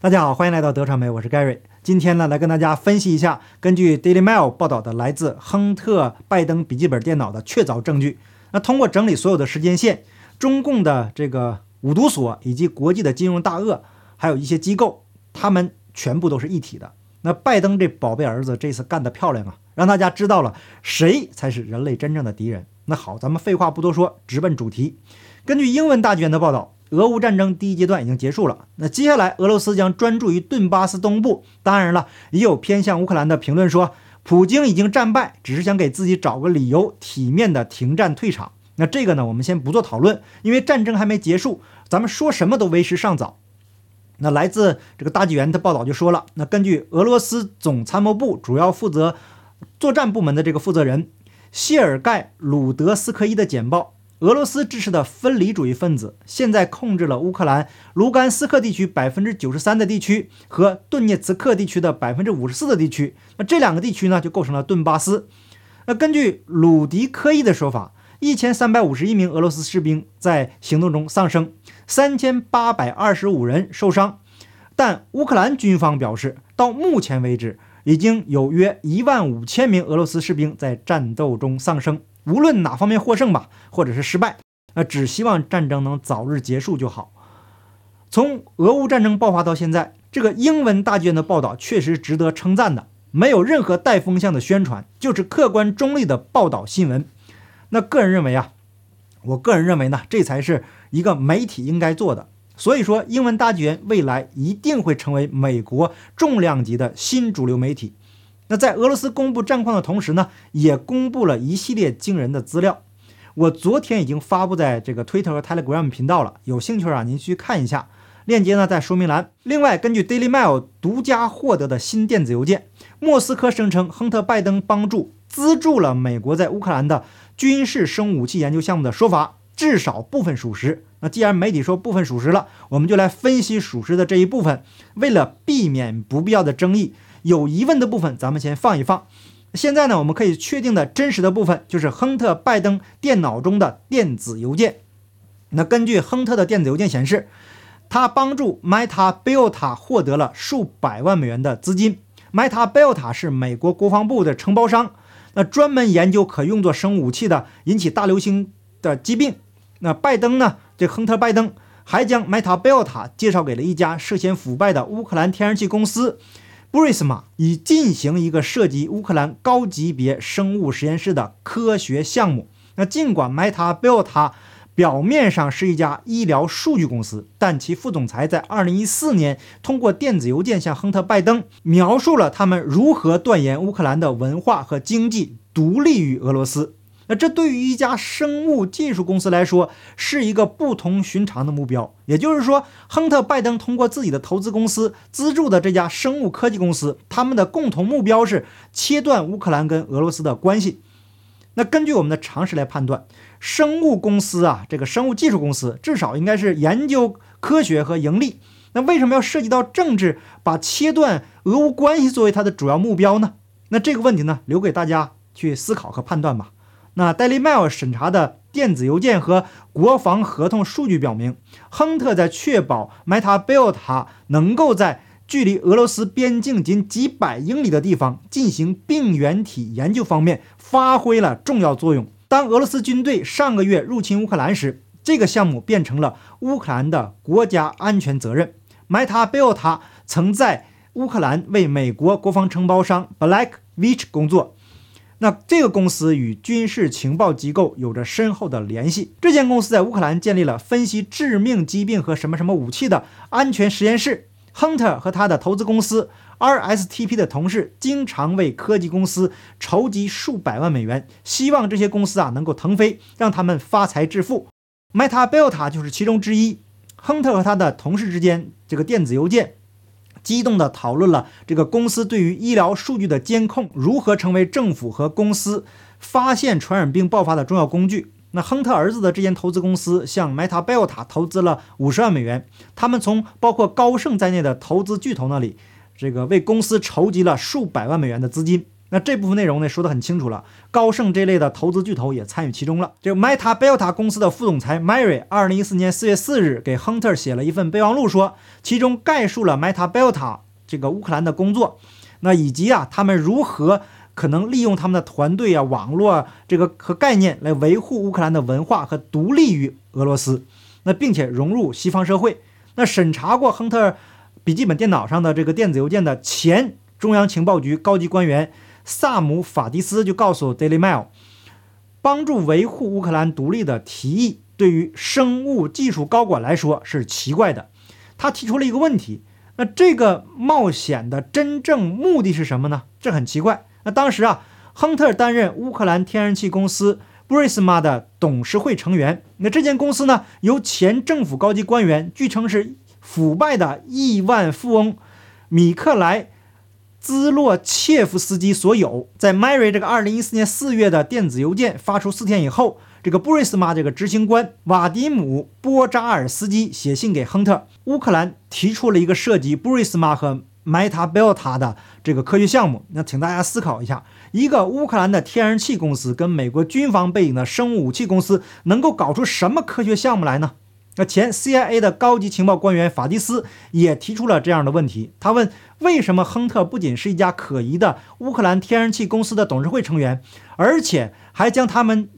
大家好，欢迎来到德传媒，我是 Gary。今天呢，来跟大家分析一下，根据 Daily Mail 报道的来自亨特拜登笔记本电脑的确凿证据。那通过整理所有的时间线，中共的这个五毒所以及国际的金融大鳄，还有一些机构，他们全部都是一体的。那拜登这宝贝儿子这次干得漂亮啊，让大家知道了谁才是人类真正的敌人。那好，咱们废话不多说，直奔主题。根据英文大纪元的报道。俄乌战争第一阶段已经结束了，那接下来俄罗斯将专注于顿巴斯东部。当然了，也有偏向乌克兰的评论说，普京已经战败，只是想给自己找个理由，体面的停战退场。那这个呢，我们先不做讨论，因为战争还没结束，咱们说什么都为时尚早。那来自这个大纪元的报道就说了，那根据俄罗斯总参谋部主要负责作战部门的这个负责人谢尔盖鲁德斯科伊的简报。俄罗斯支持的分离主义分子现在控制了乌克兰卢甘斯克地区百分之九十三的地区和顿涅茨克地区的百分之五十四的地区。那这两个地区呢，就构成了顿巴斯。那根据鲁迪科伊的说法，一千三百五十一名俄罗斯士兵在行动中丧生，三千八百二十五人受伤。但乌克兰军方表示，到目前为止，已经有约一万五千名俄罗斯士兵在战斗中丧生。无论哪方面获胜吧，或者是失败，那只希望战争能早日结束就好。从俄乌战争爆发到现在，这个英文大剧院的报道确实值得称赞的，没有任何带风向的宣传，就是客观中立的报道新闻。那个人认为啊，我个人认为呢，这才是一个媒体应该做的。所以说，英文大剧院未来一定会成为美国重量级的新主流媒体。那在俄罗斯公布战况的同时呢，也公布了一系列惊人的资料。我昨天已经发布在这个 Twitter 和 Telegram 频道了，有兴趣啊，您去看一下，链接呢在说明栏。另外，根据 Daily Mail 独家获得的新电子邮件，莫斯科声称亨特·拜登帮助资助了美国在乌克兰的军事生武器研究项目的说法，至少部分属实。那既然媒体说部分属实了，我们就来分析属实的这一部分，为了避免不必要的争议。有疑问的部分，咱们先放一放。现在呢，我们可以确定的真实的部分，就是亨特·拜登电脑中的电子邮件。那根据亨特的电子邮件显示，他帮助 Meta b i l t a 获得了数百万美元的资金。Meta b i l t a 是美国国防部的承包商，那专门研究可用作生物武器的引起大流行的疾病。那拜登呢？这亨特·拜登还将 Meta b i l t a 介绍给了一家涉嫌腐败的乌克兰天然气公司。布瑞斯玛以进行一个涉及乌克兰高级别生物实验室的科学项目。那尽管 Meta b e l t a 表面上是一家医疗数据公司，但其副总裁在2014年通过电子邮件向亨特·拜登描述了他们如何断言乌克兰的文化和经济独立于俄罗斯。那这对于一家生物技术公司来说是一个不同寻常的目标。也就是说，亨特·拜登通过自己的投资公司资助的这家生物科技公司，他们的共同目标是切断乌克兰跟俄罗斯的关系。那根据我们的常识来判断，生物公司啊，这个生物技术公司至少应该是研究科学和盈利。那为什么要涉及到政治，把切断俄乌关系作为它的主要目标呢？那这个问题呢，留给大家去思考和判断吧。那 Daily Mail 审查的电子邮件和国防合同数据表明，亨特在确保 Meta b i l t a 能够在距离俄罗斯边境仅几百英里的地方进行病原体研究方面发挥了重要作用。当俄罗斯军队上个月入侵乌克兰时，这个项目变成了乌克兰的国家安全责任。Meta b i l t a 曾在乌克兰为美国国防承包商 Black Witch 工作。那这个公司与军事情报机构有着深厚的联系。这间公司在乌克兰建立了分析致命疾病和什么什么武器的安全实验室。亨特和他的投资公司 RSTP 的同事经常为科技公司筹集数百万美元，希望这些公司啊能够腾飞，让他们发财致富。Meta b i l t a 就是其中之一。亨特和他的同事之间这个电子邮件。激动地讨论了这个公司对于医疗数据的监控如何成为政府和公司发现传染病爆发的重要工具。那亨特儿子的这间投资公司向 Meta b e l t a 投资了五十万美元，他们从包括高盛在内的投资巨头那里，这个为公司筹集了数百万美元的资金。那这部分内容呢说得很清楚了，高盛这类的投资巨头也参与其中了。这个 Meta Belta 公司的副总裁 Mary，二零一四年四月四日给亨特写了一份备忘录，说其中概述了 Meta Belta 这个乌克兰的工作，那以及啊他们如何可能利用他们的团队啊、网络这个和概念来维护乌克兰的文化和独立于俄罗斯，那并且融入西方社会。那审查过亨特笔记本电脑上的这个电子邮件的前中央情报局高级官员。萨姆·法迪斯就告诉《Daily Mail》，帮助维护乌克兰独立的提议对于生物技术高管来说是奇怪的。他提出了一个问题：那这个冒险的真正目的是什么呢？这很奇怪。那当时啊，亨特担任乌克兰天然气公司布瑞斯玛的董事会成员。那这间公司呢，由前政府高级官员，据称是腐败的亿万富翁米克莱。兹洛切夫斯基所有，在 Mary 这个二零一四年四月的电子邮件发出四天以后，这个布瑞斯玛这个执行官瓦迪姆波扎尔斯基写信给亨特，乌克兰提出了一个涉及布瑞斯玛和 MetaBeta 的这个科学项目。那请大家思考一下，一个乌克兰的天然气公司跟美国军方背景的生物武器公司能够搞出什么科学项目来呢？那前 CIA 的高级情报官员法蒂斯也提出了这样的问题。他问：为什么亨特不仅是一家可疑的乌克兰天然气公司的董事会成员，而且还将他们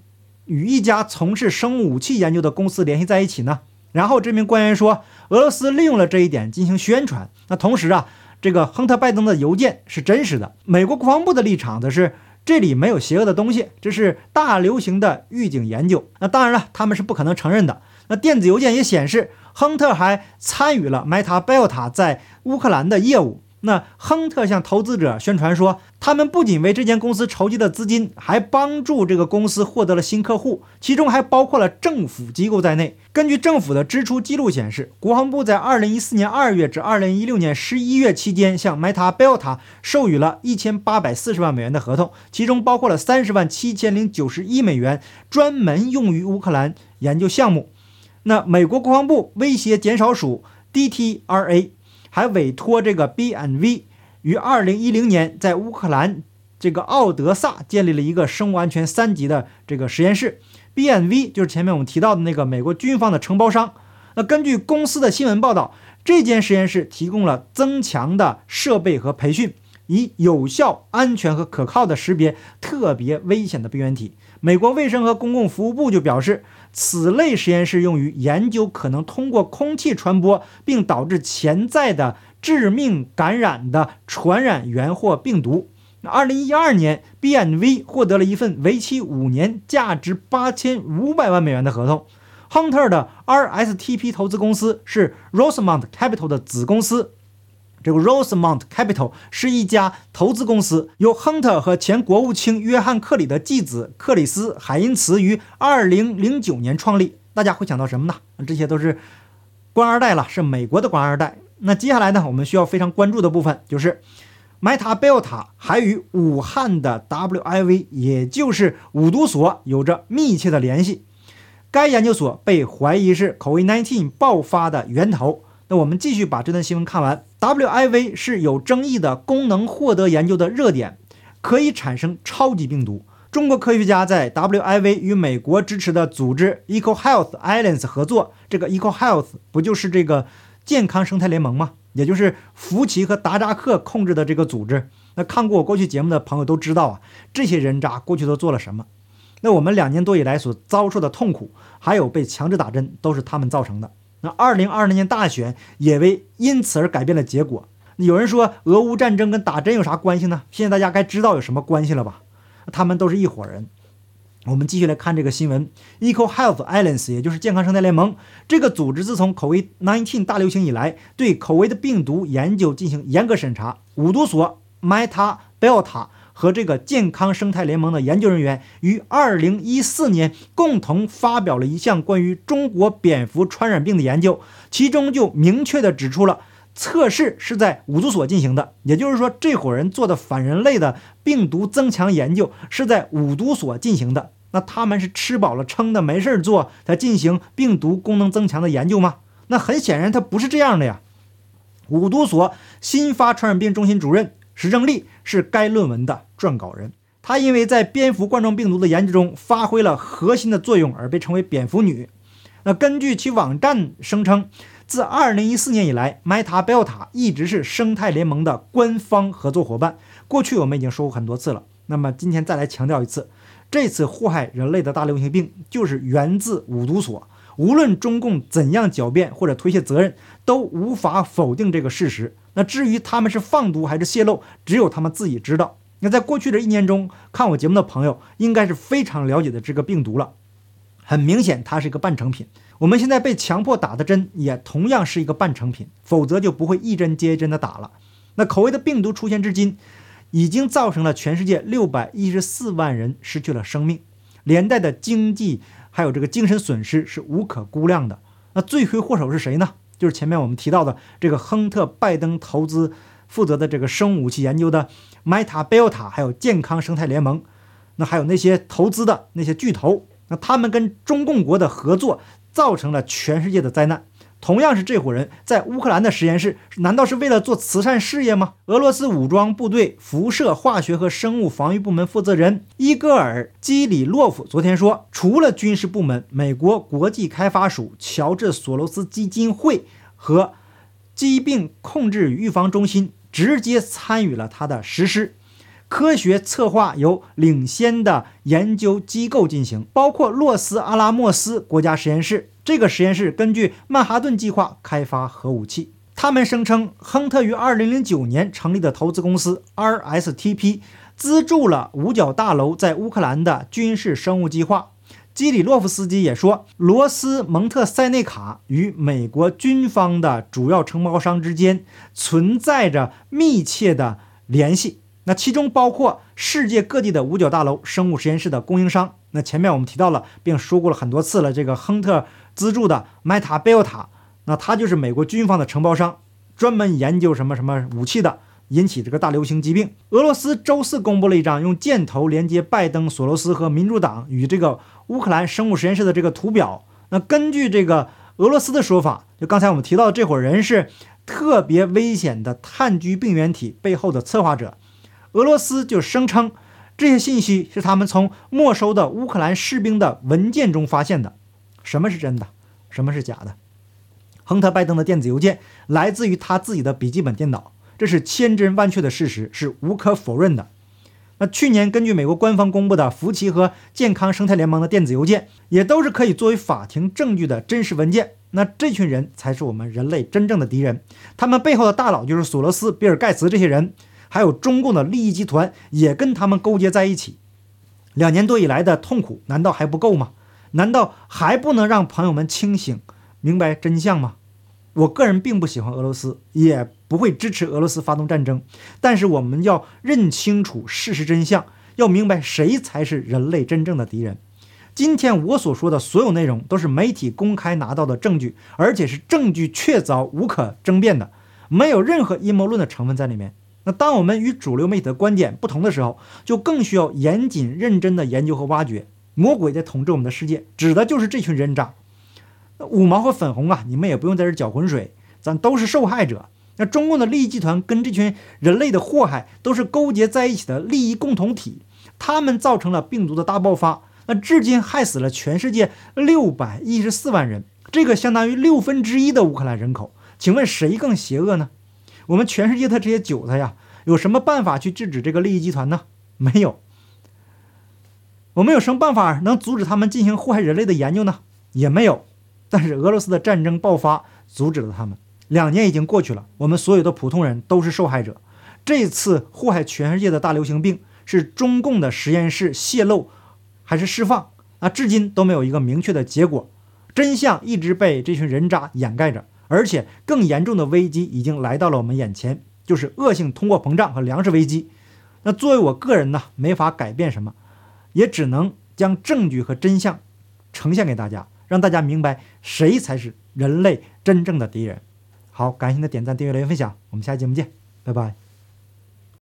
与一家从事生物武器研究的公司联系在一起呢？然后这名官员说，俄罗斯利用了这一点进行宣传。那同时啊，这个亨特拜登的邮件是真实的。美国国防部的立场则是这里没有邪恶的东西，这是大流行的预警研究。那当然了，他们是不可能承认的。那电子邮件也显示，亨特还参与了 Meta Belta 在乌克兰的业务。那亨特向投资者宣传说，他们不仅为这间公司筹集了资金，还帮助这个公司获得了新客户，其中还包括了政府机构在内。根据政府的支出记录显示，国防部在2014年2月至2016年11月期间，向 Meta Belta 授予了1840万美元的合同，其中包括了30万7091美元，专门用于乌克兰研究项目。那美国国防部威胁减少署 DTRA 还委托这个 BNV 于二零一零年在乌克兰这个奥德萨建立了一个生物安全三级的这个实验室。BNV 就是前面我们提到的那个美国军方的承包商。那根据公司的新闻报道，这间实验室提供了增强的设备和培训，以有效、安全和可靠的识别特别危险的病原体。美国卫生和公共服务部就表示。此类实验室用于研究可能通过空气传播并导致潜在的致命感染的传染源或病毒。那二零一二年，BNV 获得了一份为期五年、价值八千五百万美元的合同。Hunter 的 RSTP 投资公司是 Rosemont Capital 的子公司。这个 Rosemont Capital 是一家投资公司，由亨特和前国务卿约翰·克里的继子克里斯·海因茨于2009年创立。大家会想到什么呢？这些都是官二代了，是美国的官二代。那接下来呢，我们需要非常关注的部分就是 Meta Belta 还与武汉的 WIV，也就是五毒所有着密切的联系。该研究所被怀疑是 COVID-19 爆发的源头。那我们继续把这段新闻看完。WIV 是有争议的功能获得研究的热点，可以产生超级病毒。中国科学家在 WIV 与美国支持的组织 EcoHealth Alliance 合作。这个 EcoHealth 不就是这个健康生态联盟吗？也就是福奇和达扎克控制的这个组织。那看过我过去节目的朋友都知道啊，这些人渣过去都做了什么？那我们两年多以来所遭受的痛苦，还有被强制打针，都是他们造成的。那二零二零年大选也为因此而改变了结果。有人说俄乌战争跟打针有啥关系呢？现在大家该知道有什么关系了吧？他们都是一伙人。我们继续来看这个新闻：EcoHealth Alliance，也就是健康生态联盟这个组织，自从 COVID-19 大流行以来，对 COVID 病毒研究进行严格审查。五毒所 Meta Belta。和这个健康生态联盟的研究人员于二零一四年共同发表了一项关于中国蝙蝠传染病的研究，其中就明确的指出了测试是在五毒所进行的，也就是说，这伙人做的反人类的病毒增强研究是在五毒所进行的。那他们是吃饱了撑的没事儿做才进行病毒功能增强的研究吗？那很显然，他不是这样的呀。五毒所新发传染病中心主任。石正丽是该论文的撰稿人。她因为在蝙蝠冠状病毒的研究中发挥了核心的作用而被称为“蝙蝠女”。那根据其网站声称，自2014年以来，MetaBelta 一直是生态联盟的官方合作伙伴。过去我们已经说过很多次了，那么今天再来强调一次，这次祸害人类的大流行病就是源自五毒所。无论中共怎样狡辩或者推卸责任，都无法否定这个事实。那至于他们是放毒还是泄露，只有他们自己知道。那在过去的一年中，看我节目的朋友应该是非常了解的这个病毒了。很明显，它是一个半成品。我们现在被强迫打的针也同样是一个半成品，否则就不会一针接一针的打了。那口味的病毒出现至今，已经造成了全世界六百一十四万人失去了生命，连带的经济还有这个精神损失是无可估量的。那罪魁祸首是谁呢？就是前面我们提到的这个亨特·拜登投资负责的这个生物武器研究的 Meta、Beta，还有健康生态联盟，那还有那些投资的那些巨头，那他们跟中共国的合作。造成了全世界的灾难。同样是这伙人在乌克兰的实验室，难道是为了做慈善事业吗？俄罗斯武装部队辐射化学和生物防御部门负责人伊戈尔·基里洛夫昨天说，除了军事部门，美国国际开发署、乔治·索罗斯基金会和疾病控制与预防中心直接参与了他的实施。科学策划由领先的研究机构进行，包括洛斯阿拉莫斯国家实验室。这个实验室根据曼哈顿计划开发核武器。他们声称，亨特于2009年成立的投资公司 RSTP 资助了五角大楼在乌克兰的军事生物计划。基里洛夫斯基也说，罗斯蒙特塞内卡与美国军方的主要承包商之间存在着密切的联系。那其中包括世界各地的五角大楼生物实验室的供应商。那前面我们提到了，并说过了很多次了。这个亨特资助的 MetaBelta，那它就是美国军方的承包商，专门研究什么什么武器的，引起这个大流行疾病。俄罗斯周四公布了一张用箭头连接拜登、索罗斯和民主党与这个乌克兰生物实验室的这个图表。那根据这个俄罗斯的说法，就刚才我们提到的这伙人是特别危险的炭疽病原体背后的策划者。俄罗斯就声称，这些信息是他们从没收的乌克兰士兵的文件中发现的。什么是真的？什么是假的？亨特·拜登的电子邮件来自于他自己的笔记本电脑，这是千真万确的事实，是无可否认的。那去年根据美国官方公布的福奇和健康生态联盟的电子邮件，也都是可以作为法庭证据的真实文件。那这群人才是我们人类真正的敌人，他们背后的大佬就是索罗斯、比尔·盖茨这些人。还有中共的利益集团也跟他们勾结在一起，两年多以来的痛苦难道还不够吗？难道还不能让朋友们清醒明白真相吗？我个人并不喜欢俄罗斯，也不会支持俄罗斯发动战争，但是我们要认清楚事实真相，要明白谁才是人类真正的敌人。今天我所说的所有内容都是媒体公开拿到的证据，而且是证据确凿、无可争辩的，没有任何阴谋论的成分在里面。那当我们与主流媒体的观点不同的时候，就更需要严谨认真的研究和挖掘。魔鬼在统治我们的世界，指的就是这群人渣。那五毛和粉红啊，你们也不用在这搅浑水，咱都是受害者。那中共的利益集团跟这群人类的祸害都是勾结在一起的利益共同体，他们造成了病毒的大爆发，那至今害死了全世界六百一十四万人，这个相当于六分之一的乌克兰人口。请问谁更邪恶呢？我们全世界的这些韭菜呀，有什么办法去制止这个利益集团呢？没有。我们有什么办法能阻止他们进行祸害人类的研究呢？也没有。但是俄罗斯的战争爆发阻止了他们。两年已经过去了，我们所有的普通人都是受害者。这次祸害全世界的大流行病是中共的实验室泄露还是释放？啊，至今都没有一个明确的结果。真相一直被这群人渣掩盖着。而且更严重的危机已经来到了我们眼前，就是恶性通货膨胀和粮食危机。那作为我个人呢，没法改变什么，也只能将证据和真相呈现给大家，让大家明白谁才是人类真正的敌人。好，感谢您的点赞、订阅、留言、分享，我们下期节目见，拜拜。